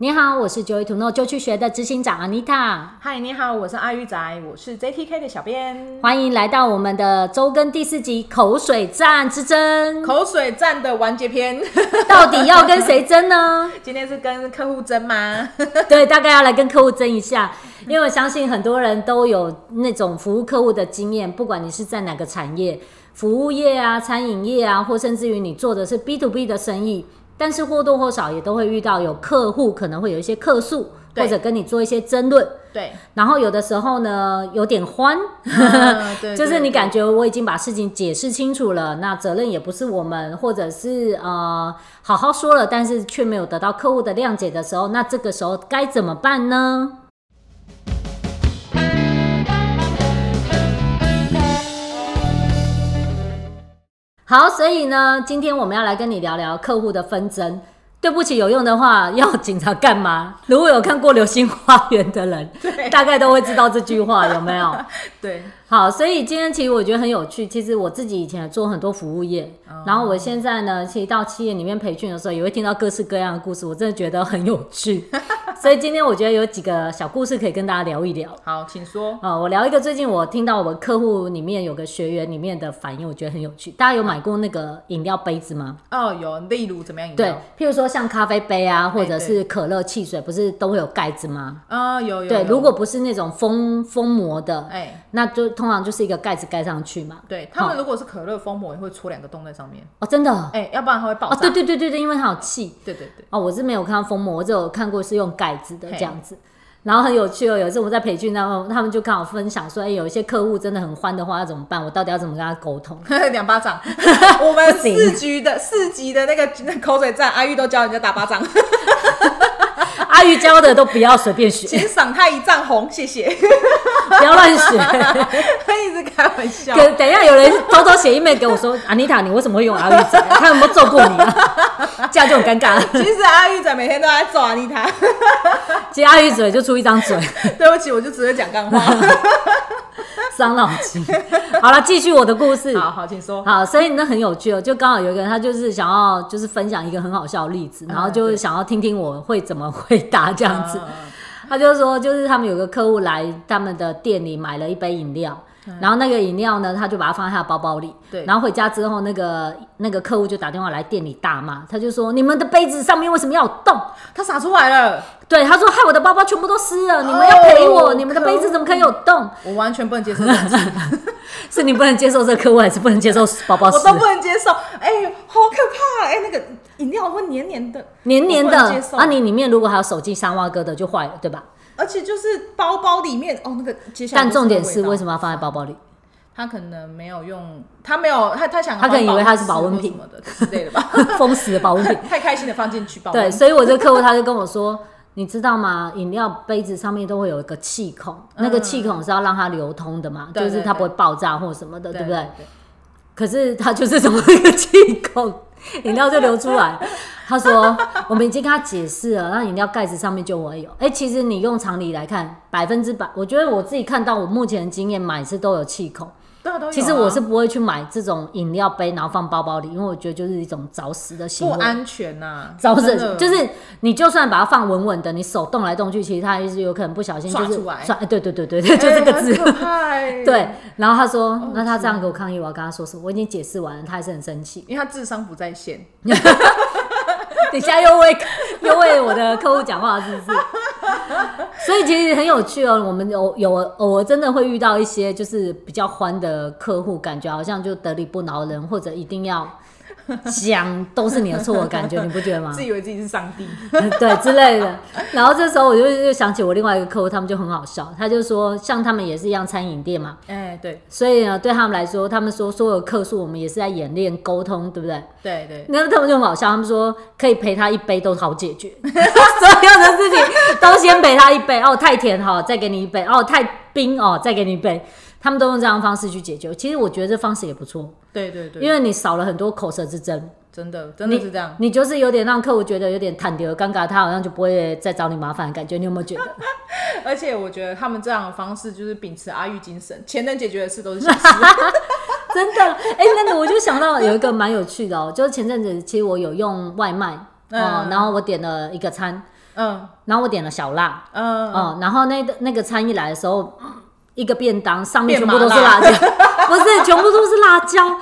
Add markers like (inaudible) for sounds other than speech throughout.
你好，我是 Joy to Know 就去学的执行长 Anita。嗨，你好，我是阿玉仔，我是 JTK 的小编。欢迎来到我们的周更第四集口水战之争。口水战的完结篇，(laughs) 到底要跟谁争呢？(laughs) 今天是跟客户争吗？(laughs) 对，大概要来跟客户争一下，因为我相信很多人都有那种服务客户的经验，不管你是在哪个产业，服务业啊、餐饮业啊，或甚至于你做的是 B to B 的生意。但是或多或少也都会遇到有客户可能会有一些客诉，或者跟你做一些争论。对。然后有的时候呢，有点欢，(laughs) 嗯、(laughs) 就是你感觉我已经把事情解释清楚了，那责任也不是我们，或者是呃好好说了，但是却没有得到客户的谅解的时候，那这个时候该怎么办呢？好，所以呢，今天我们要来跟你聊聊客户的纷争。对不起，有用的话要警察干嘛？如果有看过《流星花园》的人，大概都会知道这句话，有没有？(laughs) 对。好，所以今天其实我觉得很有趣。其实我自己以前做很多服务业，哦、然后我现在呢，其实到企业里面培训的时候，也会听到各式各样的故事，我真的觉得很有趣。(laughs) 所以今天我觉得有几个小故事可以跟大家聊一聊。好，请说。啊、哦，我聊一个最近我听到我们客户里面有个学员里面的反应，我觉得很有趣。大家有买过那个饮料杯子吗？哦，有。例如怎么样饮料？对，譬如说像咖啡杯啊，或者是可乐、汽水，不是都会有盖子吗？啊、哦，有有，有。对，如果不是那种封封膜的，哎、欸，那就通常就是一个盖子。盖上去嘛？对，他们如果是可乐封膜，也会戳两个洞在上面哦，真的，哎、欸，要不然它会爆炸。哦，对对对对对，因为它有气。对对对。哦，我是没有看到封膜，我只有看过是用盖子的这样子。然后很有趣哦，有一次我在培训，然后他们就刚好分享说，哎、欸，有一些客户真的很欢的话，要怎么办？我到底要怎么跟他沟通？(laughs) 两巴掌。(laughs) (laughs) 我们四局的四级的那个口水战，阿玉都教人家打巴掌。阿玉教的都不要随便学，请赏他一丈红，谢谢。(laughs) 不要乱学，(laughs) 他一直开玩笑。等等一下，有人偷偷写 email 给我说：“安妮塔，你为什么会用阿玉仔？(laughs) 他有没有揍过你啊？”这样就很尴尬了。其实阿玉仔每天都在揍安妮塔。其实阿玉嘴就出一张嘴。对不起，我就只会讲干话，伤脑筋。好了，继续我的故事。好好，请说。好，所以那很有趣哦。就刚好有一个人，他就是想要就是分享一个很好笑的例子，然后就是想要听听我会怎么回答这样子。他就说，就是他们有个客户来他们的店里买了一杯饮料，然后那个饮料呢，他就把它放在他的包包里。对，然后回家之后，那个那个客户就打电话来店里大骂，他就说：“你们的杯子上面为什么要有洞？他洒出来了。”对，他说：“害我的包包全部都湿了，你们要赔我。你们的杯子怎么可以有洞？”我完全不能接受。(laughs) 是你不能接受这个客户，还是不能接受包包 (laughs) 湿？我都不能接受。哎，好可怕！哎，那个。饮料会黏黏的，黏黏的啊！你里面如果还有手机三万哥的就坏了，对吧？而且就是包包里面哦，那个接下来。但重点是为什么要放在包包里？他可能没有用，他没有他他想，他可能以为他是保温瓶什么的之类的吧，封 (laughs) 死的保温瓶，(laughs) 太开心的放进去包。对，所以我这个客户他就跟我说，你知道吗？饮料杯子上面都会有一个气孔，嗯、那个气孔是要让它流通的嘛，就是它不会爆炸或什么的，对，不对？可是它就是这么一个气孔。(laughs) 饮料就流出来，他说：“我们已经跟他解释了，那饮料盖子上面就会有。哎、其实你用常理来看，百分之百，我觉得我自己看到我目前的经验，每次都有气孔。对啊，都有。其实我是不会去买这种饮料杯，然后放包包里，因为我觉得就是一种找死的行为，不安全呐、啊。找死就是你就算把它放稳稳的，你手动来动去，其实它还是有可能不小心就是刷出来。刷，对对对对对，就这个字。欸、(laughs) 对，然后他说、哦，那他这样给我抗议，我要跟他说什么？我已经解释完了，他还是很生气，因为他智商不在线。(laughs) 等下又为又为我的客户讲话，是不是？(laughs) 所以其实很有趣哦。我们有有偶尔真的会遇到一些就是比较欢的客户，感觉好像就得理不饶人，或者一定要。讲都是你的错的感觉，你不觉得吗？自以为自己是上帝，(laughs) 对之类的。然后这时候我就又想起我另外一个客户，他们就很好笑。他就说，像他们也是一样餐饮店嘛，哎、欸，对。所以呢，对他们来说，他们说所有客诉我们也是在演练沟通，对不对？对对。那他们就很好笑，他们说可以陪他一杯都好解决，(laughs) 所有的事情都先陪他一杯。哦，太甜好，再给你一杯。哦，太冰哦，再给你一杯。他们都用这样的方式去解决，其实我觉得这方式也不错。对对对，因为你少了很多口舌之争，真的真的是这样你。你就是有点让客户觉得有点坦丢尴尬，他好像就不会再找你麻烦的感觉。你有没有觉得？(laughs) 而且我觉得他们这样的方式就是秉持阿玉精神，钱能解决的事都是小事。(laughs) 真的，哎、欸，那个我就想到有一个蛮有趣的哦、喔，就是前阵子其实我有用外卖哦、嗯，然后我点了一个餐。嗯，然后我点了小辣，嗯嗯，然后那个那个餐一来的时候，一个便当上面全部都是辣椒，(laughs) 不是全部都是辣椒。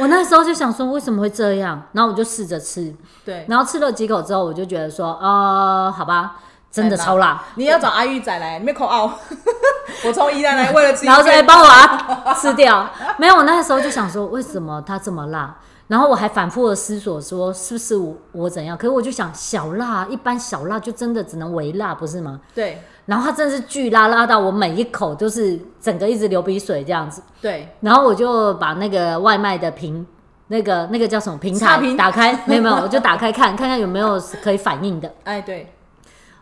我那时候就想说，为什么会这样？然后我就试着吃，对，然后吃了几口之后，我就觉得说，呃，好吧，真的超辣。你要找阿玉仔来，没口奥。(laughs) 我从宜兰来为了吃，然后说，哎，帮我啊，吃掉。没有，我那时候就想说，为什么它这么辣？然后我还反复的思索说，是不是我我怎样？可是我就想，小辣，一般小辣就真的只能微辣，不是吗？对。然后它真的是巨辣，辣到我每一口都是整个一直流鼻水这样子。对。然后我就把那个外卖的平，那个那个叫什么平台平打开，没有没有，我就打开看 (laughs) 看看有没有可以反应的。哎，对。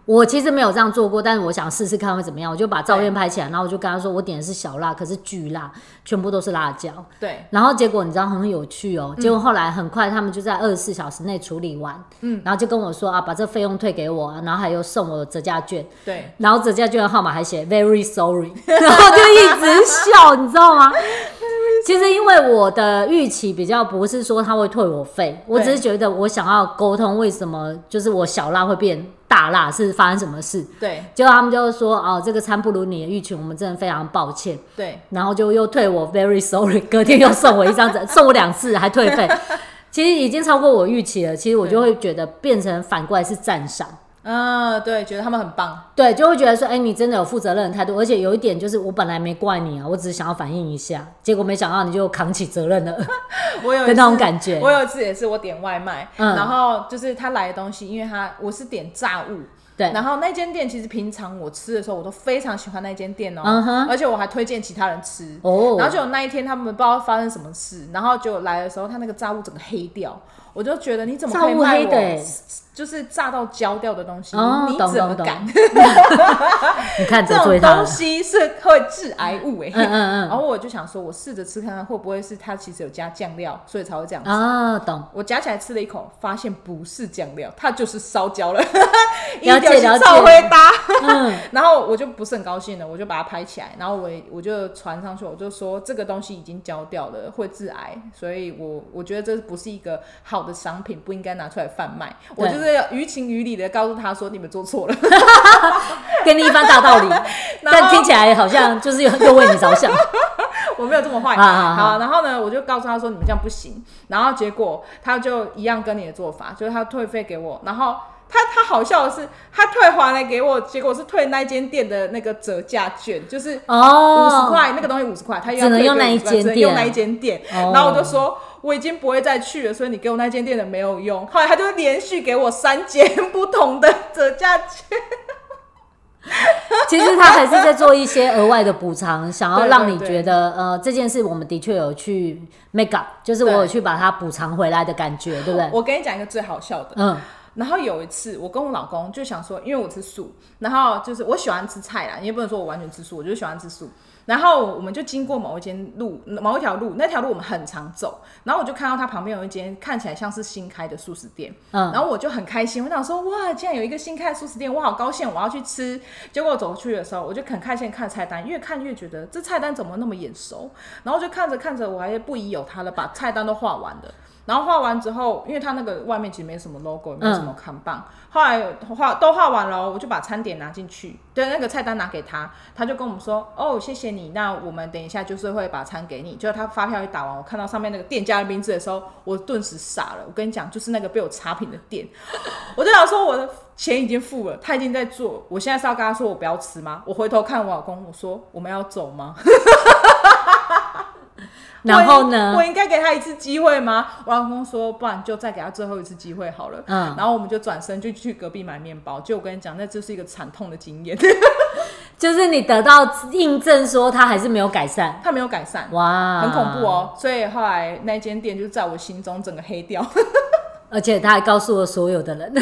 我其实没有这样做过，但是我想试试看会怎么样。我就把照片拍起来，然后我就跟他说，我点的是小辣，可是巨辣，全部都是辣椒。对。然后结果你知道很有趣哦，结果后来很快他们就在二十四小时内处理完，嗯，然后就跟我说啊，把这费用退给我，然后还有送我折价券。对。然后折价券的号码还写 very sorry，(laughs) 然后就一直笑，你知道吗？其实因为我的预期比较不是说他会退我费，我只是觉得我想要沟通为什么就是我小辣会变大辣是发生什么事？对，结果他们就说哦，这个餐不如你的预期，我们真的非常抱歉。对，然后就又退我 very sorry，隔天又送我一张，(laughs) 送我两次还退费，其实已经超过我预期了。其实我就会觉得变成反过来是赞赏。嗯，对，觉得他们很棒，对，就会觉得说，哎、欸，你真的有负责任的态度，而且有一点就是，我本来没怪你啊，我只是想要反映一下，结果没想到你就扛起责任了，(laughs) 我有的那种感觉。我有一次也是，我点外卖，嗯、然后就是他来的东西，因为他我是点炸物，对，然后那间店其实平常我吃的时候，我都非常喜欢那间店哦、而且我还推荐其他人吃，哦，然后就有那一天他们不知道发生什么事，然后就来的时候，他那个炸物整个黑掉，我就觉得你怎么可以卖我？就是炸到焦掉的东西，哦、你怎么敢？(laughs) 你看这种东西是会致癌物哎、欸。嗯嗯嗯。然后我就想说，我试着吃看看会不会是它其实有加酱料，所以才会这样子。啊，懂。我夹起来吃了一口，发现不是酱料，它就是烧焦了。了 (laughs) 解了解。超会搭。嗯。(laughs) 然后我就不是很高兴了，我就把它拍起来，然后我我就传上去，我就说这个东西已经焦掉了，会致癌，所以我我觉得这不是一个好的商品，不应该拿出来贩卖。我就是。于情于理的告诉他说：“你们做错了，(laughs) 给你一番大道理。但听起来好像就是又又为你着想。(laughs) 我没有这么坏。好，然后呢，我就告诉他说：你们这样不行。然后结果他就一样跟你的做法，就是他退费给我。然后他他好笑的是，他退还来给我，结果是退那间店的那个折价券，就是哦五十块那个东西五十块，他只能用那一间店，用那一间店。然后我就说。”我已经不会再去了，所以你给我那间店的没有用。后来他就连续给我三间不同的折价券。(laughs) 其实他还是在做一些额外的补偿，想要让你觉得，呃，这件事我们的确有去 make up，就是我有去把它补偿回来的感觉，对不对？我跟你讲一个最好笑的，嗯，然后有一次我跟我老公就想说，因为我吃素，然后就是我喜欢吃菜啦，你也不能说我完全吃素，我就喜欢吃素。然后我们就经过某一间路，某一条路，那条路我们很常走。然后我就看到它旁边有一间看起来像是新开的素食店，嗯，然后我就很开心，我想说哇，竟然有一个新开的素食店，我好高兴，我要去吃。结果我走过去的时候，我就很开心看菜单，越看越觉得这菜单怎么那么眼熟。然后就看着看着，我还不疑有他了，把菜单都画完了。然后画完之后，因为他那个外面其实没什么 logo，也没什么看棒。嗯、后来画都画完了，我就把餐点拿进去，对，那个菜单拿给他，他就跟我们说：“哦，谢谢你，那我们等一下就是会把餐给你。”就他发票一打完，我看到上面那个店家的名字的时候，我顿时傻了。我跟你讲，就是那个被我差评的店，(laughs) 我就想说我的钱已经付了，他已经在做，我现在是要跟他说我不要吃吗？我回头看我老公，我说我们要走吗？然后呢？我应该给他一次机会吗？我老公说，不然就再给他最后一次机会好了。嗯，然后我们就转身就去隔壁买面包。就我跟你讲，那就是一个惨痛的经验。(laughs) 就是你得到印证，说他还是没有改善，他没有改善，哇，很恐怖哦。所以后来那间店就在我心中整个黑掉，(laughs) 而且他还告诉了所有的人。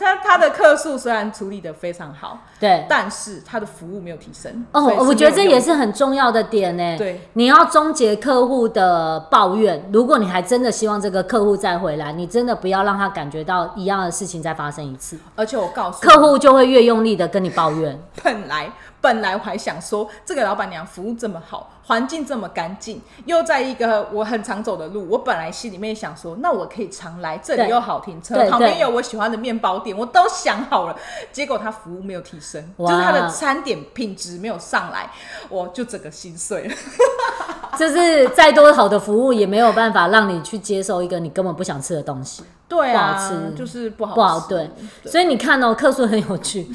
那他他的客诉虽然处理的非常好，对，但是他的服务没有提升。哦，我觉得这也是很重要的点呢。对，你要终结客户的抱怨。如果你还真的希望这个客户再回来，你真的不要让他感觉到一样的事情再发生一次。而且我告诉，客户就会越用力的跟你抱怨。(laughs) 本来本来我还想说，这个老板娘服务这么好，环境这么干净，又在一个我很常走的路，我本来心里面想说，那我可以常来，这里又好停车，旁边有我喜欢的面包店，我都想好了。结果他服务没有提升，就是他的餐点品质没有上来，我就整个心碎了。(laughs) 就是再多好的服务，也没有办法让你去接受一个你根本不想吃的东西。对啊，不好吃，就是不好吃，不好对。对，所以你看哦，客诉很有趣。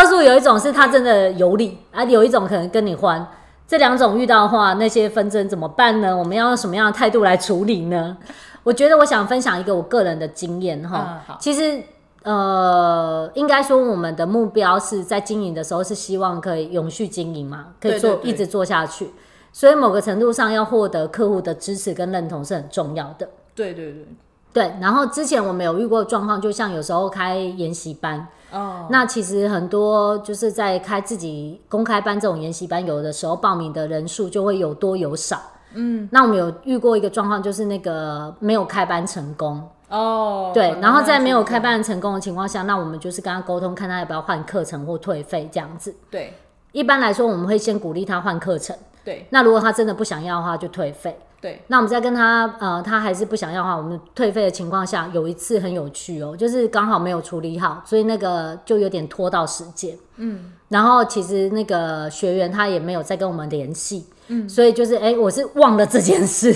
客诉有一种是他真的有理啊，有一种可能跟你欢。这两种遇到的话，那些纷争怎么办呢？我们要用什么样的态度来处理呢？我觉得我想分享一个我个人的经验哈。嗯、其实呃，应该说我们的目标是在经营的时候是希望可以永续经营嘛，可以做一直做下去。所以某个程度上要获得客户的支持跟认同是很重要的。对对对。对，然后之前我们有遇过状况，就像有时候开研习班，哦，那其实很多就是在开自己公开班这种研习班，有的时候报名的人数就会有多有少，嗯，那我们有遇过一个状况，就是那个没有开班成功，哦，对，然后在没有开班成功的情况下，那我们就是跟他沟通，看他要不要换课程或退费这样子。对，一般来说我们会先鼓励他换课程，对，那如果他真的不想要的话，就退费。对，那我们在跟他，呃，他还是不想要的话，我们退费的情况下，有一次很有趣哦，就是刚好没有处理好，所以那个就有点拖到时间。嗯，然后其实那个学员他也没有再跟我们联系，嗯，所以就是，哎，我是忘了这件事，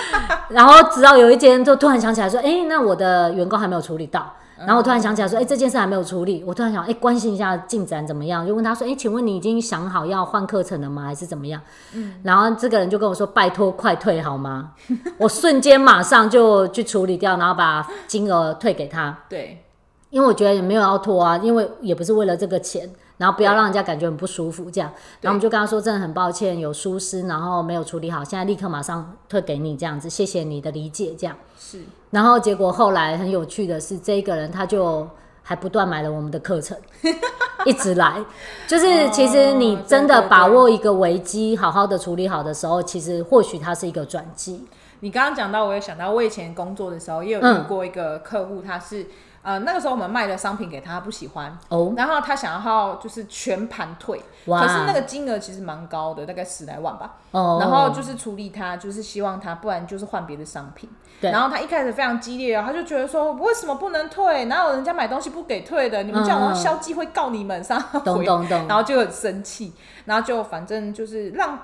(laughs) 然后直到有一天就突然想起来说，哎，那我的员工还没有处理到。然后我突然想起来说，哎，这件事还没有处理。我突然想，哎，关心一下进展怎么样？就问他说，哎，请问你已经想好要换课程了吗？还是怎么样？嗯。然后这个人就跟我说，拜托，快退好吗？(laughs) 我瞬间马上就去处理掉，然后把金额退给他。对。因为我觉得也没有要拖啊，因为也不是为了这个钱。然后不要让人家感觉很不舒服，这样。然后我们就跟他说，真的很抱歉有疏失，然后没有处理好，现在立刻马上退给你这样子，谢谢你的理解，这样。是。然后结果后来很有趣的是，这一个人他就还不断买了我们的课程，(laughs) 一直来。就是其实你真的把握一个危机，好好的处理好的时候，其实或许它是一个转机。你刚刚讲到，我也想到，我以前工作的时候也有遇过一个客户，他是。呃，那个时候我们卖的商品给他，他不喜欢，oh. 然后他想要就是全盘退.可是那个金额其实蛮高的，大概十来万吧。Oh. 然后就是处理他，就是希望他，不然就是换别的商品。对。然后他一开始非常激烈啊，他就觉得说，为什么不能退？哪有人家买东西不给退的？你们这样，我消基会告你们，(laughs) 上回，然后就很生气，然后就反正就是让。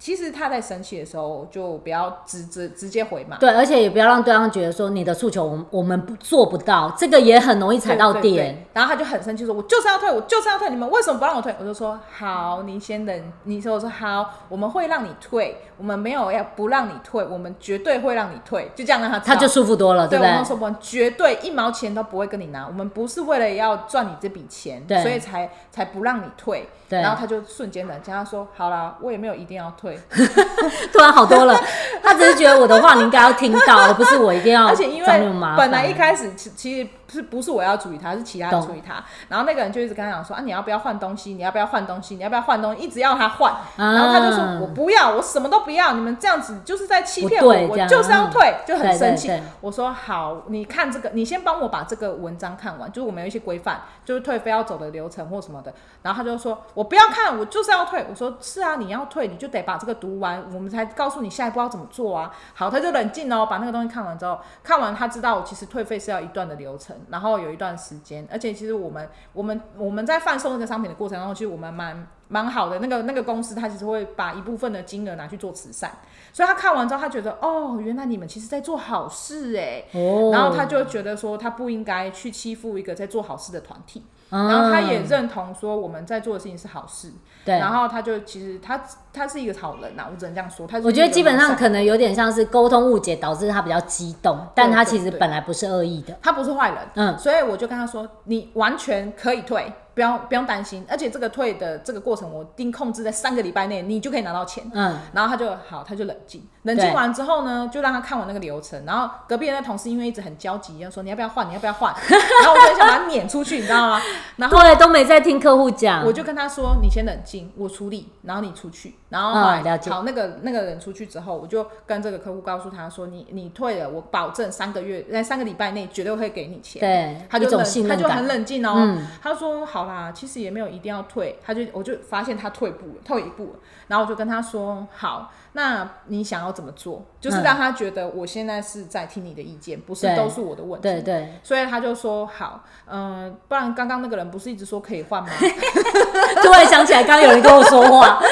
其实他在生气的时候，就不要直直直接回嘛。对，而且也不要让对方觉得说你的诉求我们我们不做不到，这个也很容易踩到点。然后他就很生气说：“我就是要退，我就是要退，你们为什么不让我退？”我就说：“好，你先等。”你说：“我说好，我们会让你退，我们没有要不让你退，我们绝对会让你退。”就这样让他他就舒服多了，对不对？对，我们说我们绝对一毛钱都不会跟你拿，我们不是为了要赚你这笔钱，对，所以才才不让你退。对，然后他就瞬间冷静，他说：“好啦，我也没有一定要退。” (laughs) 突然好多了，他只是觉得我的话你应该要听到，而不是我一定要。(laughs) 而且因为本来一开始其其实。是不是我要处理他，是其他人处理他。然后那个人就一直跟他讲说啊，你要不要换东西？你要不要换东西？你要不要换东西？一直要他换。然后他就说，我不要，我什么都不要。你们这样子就是在欺骗我，我就是要退，就很生气。我说好，你看这个，你先帮我把这个文章看完，就是我们有一些规范，就是退费要走的流程或什么的。然后他就说，我不要看，我就是要退。我说是啊，你要退，你就得把这个读完，我们才告诉你下一步要怎么做啊。好，他就冷静哦，把那个东西看完之后，看完他知道我其实退费是要一段的流程，然后有一段。时间，而且其实我们我们我们在贩售那个商品的过程当中，其实我们蛮蛮好的。那个那个公司，他其实会把一部分的金额拿去做慈善，所以他看完之后，他觉得哦，原来你们其实在做好事哎，哦，然后他就觉得说，他不应该去欺负一个在做好事的团体。然后他也认同说我们在做的事情是好事，对。然后他就其实他他是一个好人呐，我只能这样说。他我觉得基本上可能有点像是沟通误解导致他比较激动，但他其实本来不是恶意的，他不是坏人。嗯，所以我就跟他说，你完全可以退。不要不用担心，而且这个退的这个过程，我定控制在三个礼拜内，你就可以拿到钱。嗯，然后他就好，他就冷静，冷静完之后呢，就让他看完那个流程。然后隔壁的那同事因为一直很焦急，要说你要不要换，你要不要换？(laughs) 然后我就很想把他撵出去，你知道吗？然后对，都没在听客户讲，我就跟他说，你先冷静，我处理，然后你出去。然后好，那个那个人出去之后，我就跟这个客户告诉他说，你你退了，我保证三个月在三个礼拜内绝对会给你钱。对，他就冷，他就很冷静哦。嗯、他说好。啊，其实也没有一定要退。他就我就发现他退步了，退一步，然后我就跟他说，好，那你想要怎么做？就是让他觉得我现在是在听你的意见，不是都是我的问题。对。所以他就说好，嗯、呃，不然刚刚那个人不是一直说可以换吗？(laughs) 突然想起来，刚刚有人跟我说话。(laughs)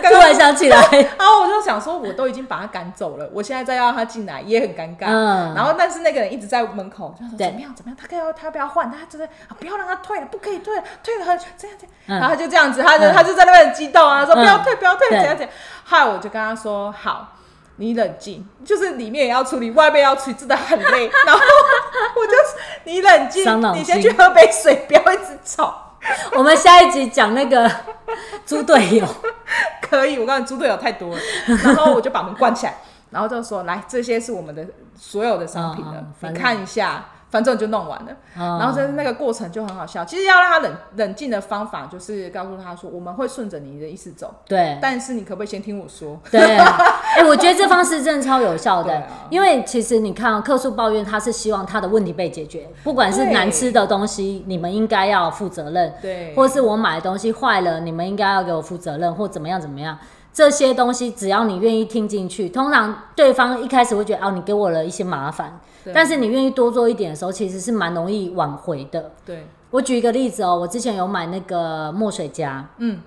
突然想起来，然 (laughs) 后我就想说，我都已经把他赶走了，我现在再要他进来也很尴尬。嗯。然后，但是那个人一直在门口，就说怎么样怎么样，他要他要不要换？他真的不要让他退了，不可以退了，退了这样这样。然后他就这样子，他就他就在那边很激动啊，说不要退不要退，怎样怎样。后来我就跟他说，好，你冷静，就是里面也要处理，外面要处理，真的很累。(laughs) 然后我就你冷静，你先去喝杯水，不要一直吵。我们下一集讲那个 (laughs) 猪队友，可以。我告诉你，猪队友太多了，然后我就把门关起来，然后就说：“来，这些是我们的所有的商品了，你看一下。”反正就弄完了，然后就是那个过程就很好笑。其实要让他冷冷静的方法，就是告诉他说：“我们会顺着你的意思走。”对。但是你可不可以先听我说？对。哎，我觉得这方式真的超有效的，(laughs) 因为其实你看，客诉抱怨他是希望他的问题被解决，不管是难吃的东西，你们应该要负责任；对，或是我买的东西坏了，你们应该要给我负责任，或怎么样怎么样。这些东西只要你愿意听进去，通常对方一开始会觉得哦，你给我了一些麻烦。但是你愿意多做一点的时候，其实是蛮容易挽回的。对，我举一个例子哦，我之前有买那个墨水夹，嗯，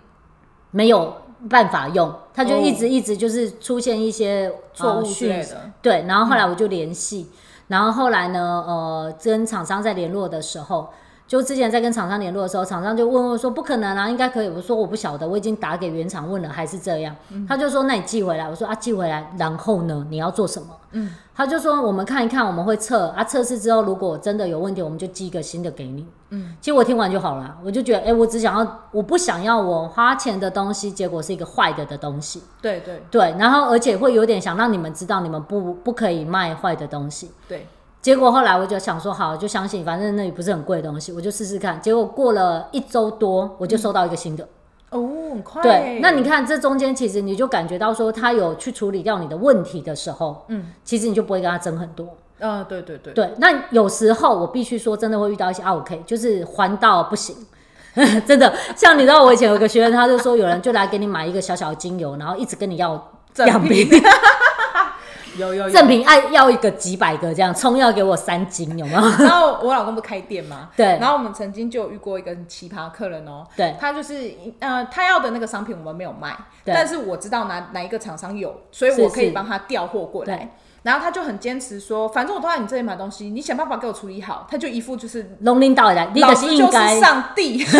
没有办法用，它就一直一直就是出现一些错误之类的。对，然后后来我就联系，然后后来呢，呃，跟厂商在联络的时候。就之前在跟厂商联络的时候，厂商就问我说：“不可能啊，应该可以。”我说：“我不晓得，我已经打给原厂问了，还是这样。嗯”他就说：“那你寄回来。”我说：“啊，寄回来，然后呢？你要做什么？”嗯，他就说：“我们看一看，我们会测啊，测试之后如果真的有问题，我们就寄一个新的给你。”嗯，其实我听完就好了，我就觉得，哎、欸，我只想要，我不想要我花钱的东西，结果是一个坏的的东西。对对对，然后而且会有点想让你们知道，你们不不可以卖坏的东西。对。结果后来我就想说，好，就相信，反正那里不是很贵的东西，我就试试看。结果过了一周多，我就收到一个新的。哦，很快。对，那你看这中间，其实你就感觉到说，他有去处理掉你的问题的时候，嗯，其实你就不会跟他争很多。嗯，对对对。对，那有时候我必须说，真的会遇到一些 OK，就是还到不行，(laughs) 真的。像你知道，我以前有个学员，他就说，有人就来给你买一个小小的精油，然后一直跟你要两瓶。有有赠品爱要一个几百个这样，葱要给我三斤，有没有？(laughs) 然后我老公不开店吗，对。然后我们曾经就有遇过一个奇葩客人哦，对，他就是呃，他要的那个商品我们没有卖，但是我知道哪哪一个厂商有，所以我可以帮他调货过来。然后他就很坚持说，反正我都在你这里买东西，你想办法给我处理好。他就一副就是龙领导来，老子就是上帝。(laughs)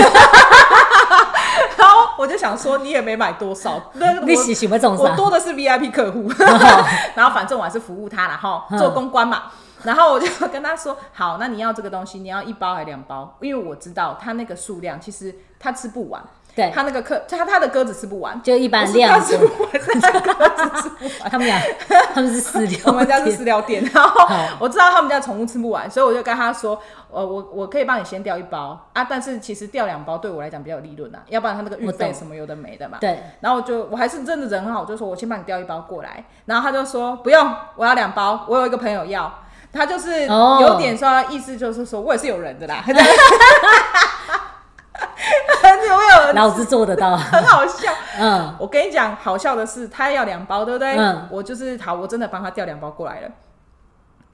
我就想说，你也没买多少，(laughs) 那你喜喜欢这种，我多的是 VIP 客户。(laughs) (laughs) 然后反正我还是服务他，然后做公关嘛。然后我就跟他说，好，那你要这个东西，你要一包还是两包？因为我知道他那个数量，其实他吃不完。对，他那个客，他他的鸽子吃不完，就一般量。他吃不完，他鸽子吃不完。他们俩，(laughs) 他们是饲料，我们家是饲料店。然后我知道他们家宠物吃不完，所以我就跟他说，呃，我我可以帮你先调一包啊，但是其实调两包对我来讲比较有利润啊，要不然他那个运费什么有的没的嘛。对。然后我就我还是真的人很好，我就说我先帮你调一包过来。然后他就说不用，我要两包，我有一个朋友要，他就是有点说意思就是说我也是有人的啦。(laughs) (laughs) 老子做得到，(laughs) 很好笑。嗯，我跟你讲，好笑的是，他要两包，对不对？嗯，我就是好，我真的帮他调两包过来了。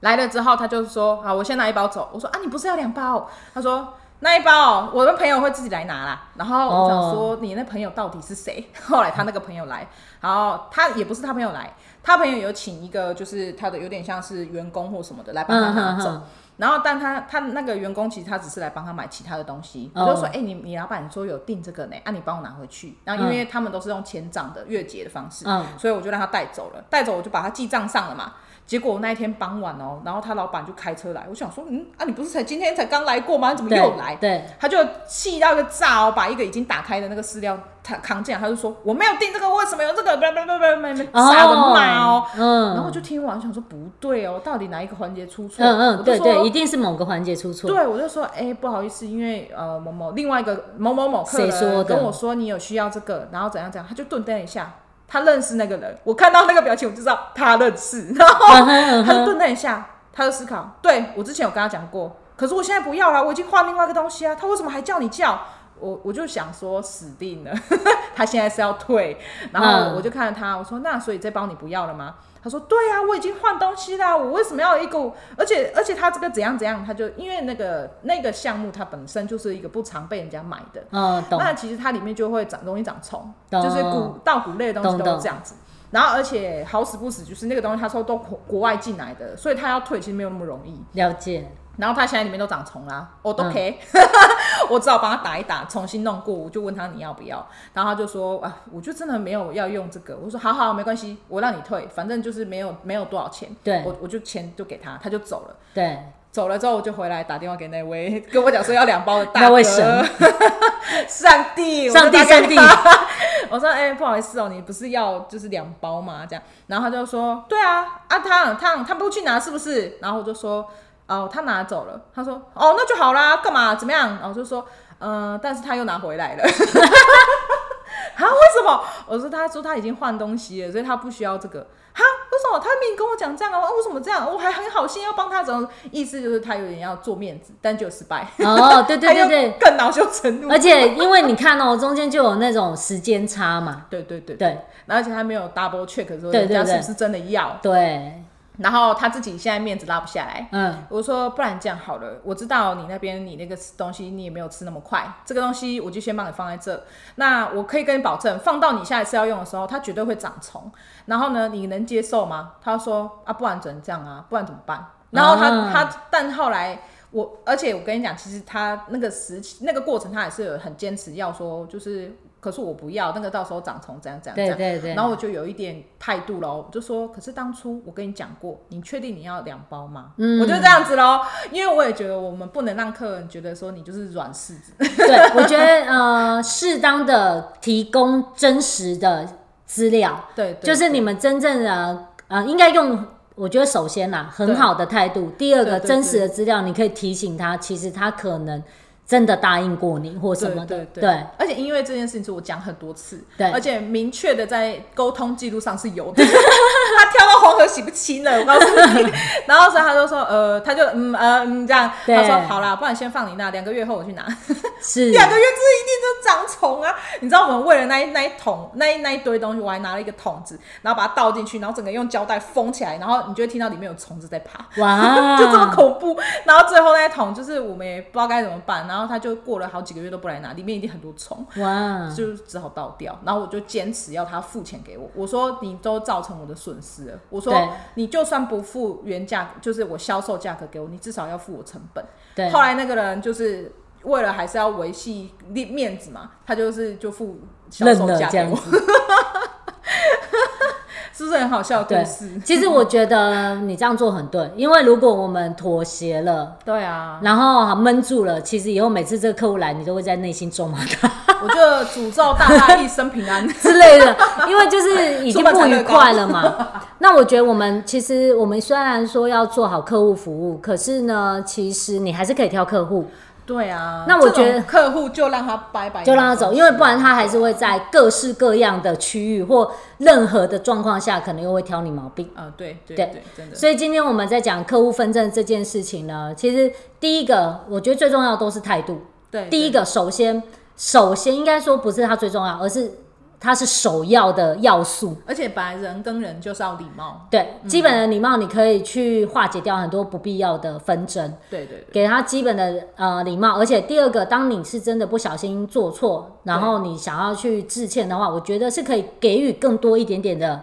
来了之后，他就说：“好，我先拿一包走。”我说：“啊，你不是要两包？”他说：“那一包，我的朋友会自己来拿啦。”然后我想说：“你那朋友到底是谁？”后来他那个朋友来，然后他也不是他朋友来，他朋友有请一个，就是他的有点像是员工或什么的来帮他拿走。然后，但他他那个员工其实他只是来帮他买其他的东西。我就说，哎、欸，你你老板说有订这个呢，啊，你帮我拿回去。然后因为他们都是用钱账的月结的方式，嗯，所以我就让他带走了。带走我就把他记账上了嘛。结果那一天傍晚哦，然后他老板就开车来，我想说，嗯啊，你不是才今天才刚来过吗？你怎么又来？对，对他就气到一个炸哦，把一个已经打开的那个饲料他扛进来，他就说我没有订这个，为什么有这个？不不不不不，杀人骂哦，嗯，然后我就听完想说不对哦，到底哪一个环节出错？嗯嗯，对对，一定是某个环节出错。对，我就说，哎、欸，不好意思，因为呃某某另外一个某某某客人跟我说你有需要这个，然后怎样怎样，他就顿瞪一下。他认识那个人，我看到那个表情，我就知道他认识。(laughs) 然后他就顿了一下，他就思考：对，我之前有跟他讲过，可是我现在不要了，我已经换另外一个东西啊，他为什么还叫你叫？我我就想说死定了，(laughs) 他现在是要退，然后我就看着他，我说那所以这包你不要了吗？他说对啊，我已经换东西啦，我为什么要一个？而且而且他这个怎样怎样，他就因为那个那个项目它本身就是一个不常被人家买的，嗯，懂。那其实它里面就会长容易长虫，就是谷稻谷类的东西都是这样子。然后而且好死不死就是那个东西，他说都国外进来的，所以他要退其实没有那么容易。了解。然后他现在里面都长虫啦，我都可以，(laughs) 我只好帮他打一打，重新弄过。我就问他你要不要，然后他就说啊，我就真的没有要用这个。我说好好没关系，我让你退，反正就是没有没有多少钱。对，我我就钱就给他，他就走了。对，走了之后我就回来打电话给那位跟我讲说要两包的大哥。(laughs) 那位神，上帝，上帝，上帝。我 (laughs) 说哎、欸，不好意思哦，你不是要就是两包吗？这样，然后他就说对啊，啊他他他不去拿是不是？然后我就说。哦，他拿走了。他说：“哦，那就好啦，干嘛？怎么样？”然后我就说：“嗯、呃，但是他又拿回来了。(laughs) ”啊？为什么？我说：“他说他已经换东西了，所以他不需要这个。”哈？为什么？他明明跟我讲这样啊？为什么这样？我还很好心要帮他，怎么意思就是他有点要做面子，但就失败。哦，(laughs) 对对对对，更恼羞成怒。而且因为你看哦，中间就有那种时间差嘛。对对对对，而且他没有 double check 说人家是不是真的要。对。然后他自己现在面子拉不下来，嗯，我说不然这样好了，我知道你那边你那个东西你也没有吃那么快，这个东西我就先帮你放在这，那我可以跟你保证，放到你下一次要用的时候，它绝对会长虫。然后呢，你能接受吗？他说啊，不然只能这样啊，不然怎么办？然后他、嗯、他，但后来我，而且我跟你讲，其实他那个时期那个过程，他也是有很坚持要说，就是。可是我不要那个，到时候长虫，怎样怎样怎样。对对对。然后我就有一点态度喽，我就说，可是当初我跟你讲过，你确定你要两包吗？嗯，我就这样子喽，因为我也觉得我们不能让客人觉得说你就是软柿子。对，我觉得呃，适当的提供真实的资料，对，对，就是你们真正的呃，应该用，我觉得首先啦，很好的态度，第二个真实的资料，你可以提醒他，其实他可能。真的答应过你或什么的，对，而且因为这件事情是我讲很多次，对，而且明确的在沟通记录上是有的。(laughs) 他跳到黄河洗不清了，我告诉你。(laughs) 然后所以他就说，呃，他就嗯呃嗯这样，他说好啦，不然先放你那，两个月后我去拿。是，(laughs) 两个月之后一定就长虫啊！你知道我们为了那一那一桶那一那一堆东西，我还拿了一个桶子，然后把它倒进去，然后整个用胶带封起来，然后你就会听到里面有虫子在爬，哇，就这么恐怖。然后最后那一桶就是我们也不知道该怎么办，然后。然后他就过了好几个月都不来拿，里面一定很多虫，哇，(laughs) 就只好倒掉。然后我就坚持要他付钱给我，我说你都造成我的损失了，我说你就算不付原价，就是我销售价格给我，你至少要付我成本。对，后来那个人就是为了还是要维系面子嘛，他就是就付销售价给我。(laughs) 是不是很好笑的故事？对，其实我觉得你这样做很对，因为如果我们妥协了，(laughs) 对啊，然后闷住了，其实以后每次这个客户来，你都会在内心咒骂他。我就诅咒大家一生平安 (laughs) 之类的，因为就是 (laughs) 已经不愉快了嘛。那我觉得我们其实我们虽然说要做好客户服务，可是呢，其实你还是可以挑客户。对啊，那我觉得客户就让他拜拜，就让他走，因为不然他还是会在各式各样的区域或任何的状况下，可能又会挑你毛病。啊，对对对，对，真的。所以今天我们在讲客户纷争这件事情呢，其实第一个我觉得最重要的都是态度。对，第一个首先首先应该说不是他最重要，而是。它是首要的要素，而且本来人跟人就是要礼貌。对，嗯、基本的礼貌你可以去化解掉很多不必要的纷争。对对对，给他基本的呃礼貌。而且第二个，当你是真的不小心做错，然后你想要去致歉的话，我觉得是可以给予更多一点点的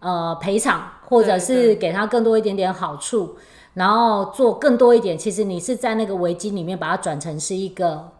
呃赔偿，或者是给他更多一点点好处，然后做更多一点。其实你是在那个危机里面把它转成是一个。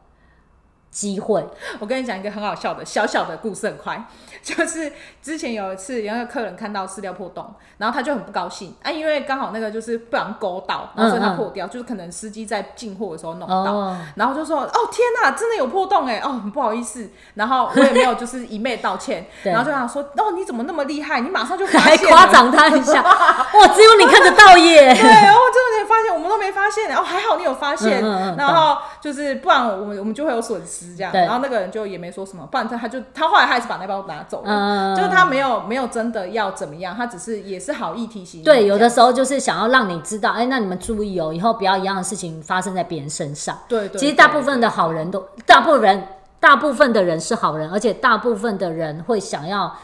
机会，我跟你讲一个很好笑的小小的故事，很快，(laughs) 就是之前有一次有一个客人看到饲料破洞，然后他就很不高兴。啊，因为刚好那个就是不小心勾到，然后所以它破掉，嗯嗯，就是可能司机在进货的时候弄到，哦，然后就说哦天哪，真的有破洞哎，哦很不好意思，然后我也没有就是一昧道歉，(laughs) 然后就想说哦你怎么那么厉害，你马上就发现，还夸奖他一下，(laughs) 哇只有你看得到耶，对，然后真的发现？我们都没发现。然后还好你有发现，然后就是不然我们我们就会有损失这样。然后那个人就也没说什么，不然他他就他后来还是把那包拿走了，就是他没有没有真的要怎么样，他只是也是好意提醒。对，有的时候就是想要让你知道，哎，那你们注意哦，以后不要一样的事情发生在别人身上。对对。其实大部分的好人都，大部分人大部分的人是好人，而且大部分的人会想要。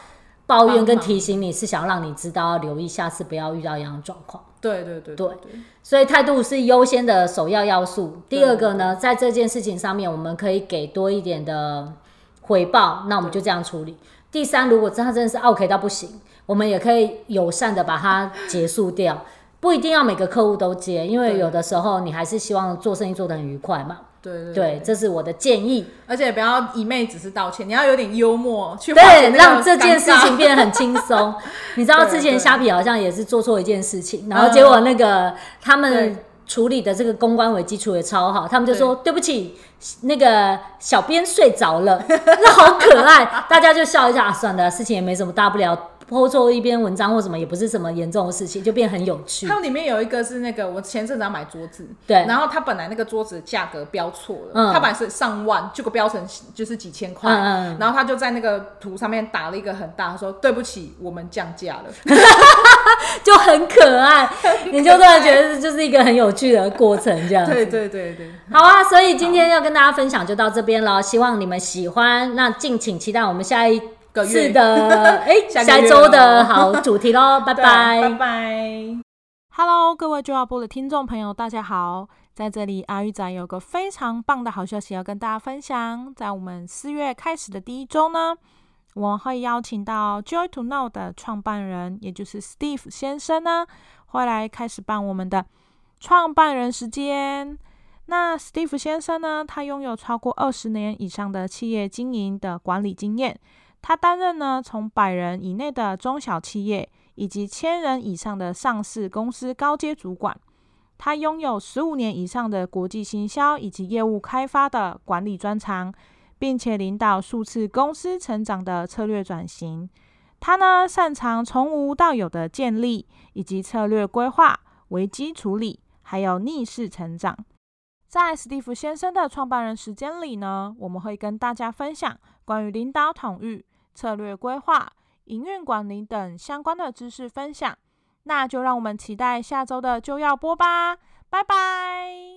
抱怨跟提醒你是想要让你知道要留意，下次不要遇到一样的状况。对对对对，所以态度是优先的首要要素。第二个呢，在这件事情上面，我们可以给多一点的回报，那我们就这样处理。第三，如果他真的是 OK 到不行，我们也可以友善的把它结束掉，不一定要每个客户都接，因为有的时候你还是希望做生意做得很愉快嘛。对对，这是我的建议，而且不要一昧只是道歉，你要有点幽默去对，让这件事情变得很轻松。(laughs) 你知道之前虾皮好像也是做错一件事情，然后结果那个他们处理的这个公关危机处理超好，他们就说对，对不起，那个小编睡着了，那好可爱，(laughs) 大家就笑一下，啊、算了，事情也没什么大不了。抛错一篇文章或什么也不是什么严重的事情，就变很有趣。它里面有一个是那个我前阵子要买桌子，对，然后他本来那个桌子价格标错了，嗯，他本来是上万，结果标成就是几千块，嗯嗯，然后他就在那个图上面打了一个很大，他说对不起，我们降价了，(laughs) 就很可爱，你就突然觉得就是一个很有趣的过程，这样子。(laughs) 对对对对，好啊，所以今天要跟大家分享就到这边了，希望你们喜欢，那敬请期待我们下一。是的，哎、欸，(laughs) 下一周的好主题喽，(laughs) 拜拜，拜拜。Hello，各位就要播的听众朋友，大家好，在这里阿玉仔有个非常棒的好消息要跟大家分享，在我们四月开始的第一周呢，我会邀请到 Joy to Know 的创办人，也就是 Steve 先生呢，会来开始办我们的创办人时间。那 Steve 先生呢，他拥有超过二十年以上的企业经营的管理经验。他担任呢，从百人以内的中小企业，以及千人以上的上市公司高阶主管。他拥有十五年以上的国际行销以及业务开发的管理专长，并且领导数次公司成长的策略转型。他呢，擅长从无到有的建立，以及策略规划、危机处理，还有逆势成长。在史蒂夫先生的创办人时间里呢，我们会跟大家分享关于领导统御。策略规划、营运管理等相关的知识分享，那就让我们期待下周的就要播吧，拜拜。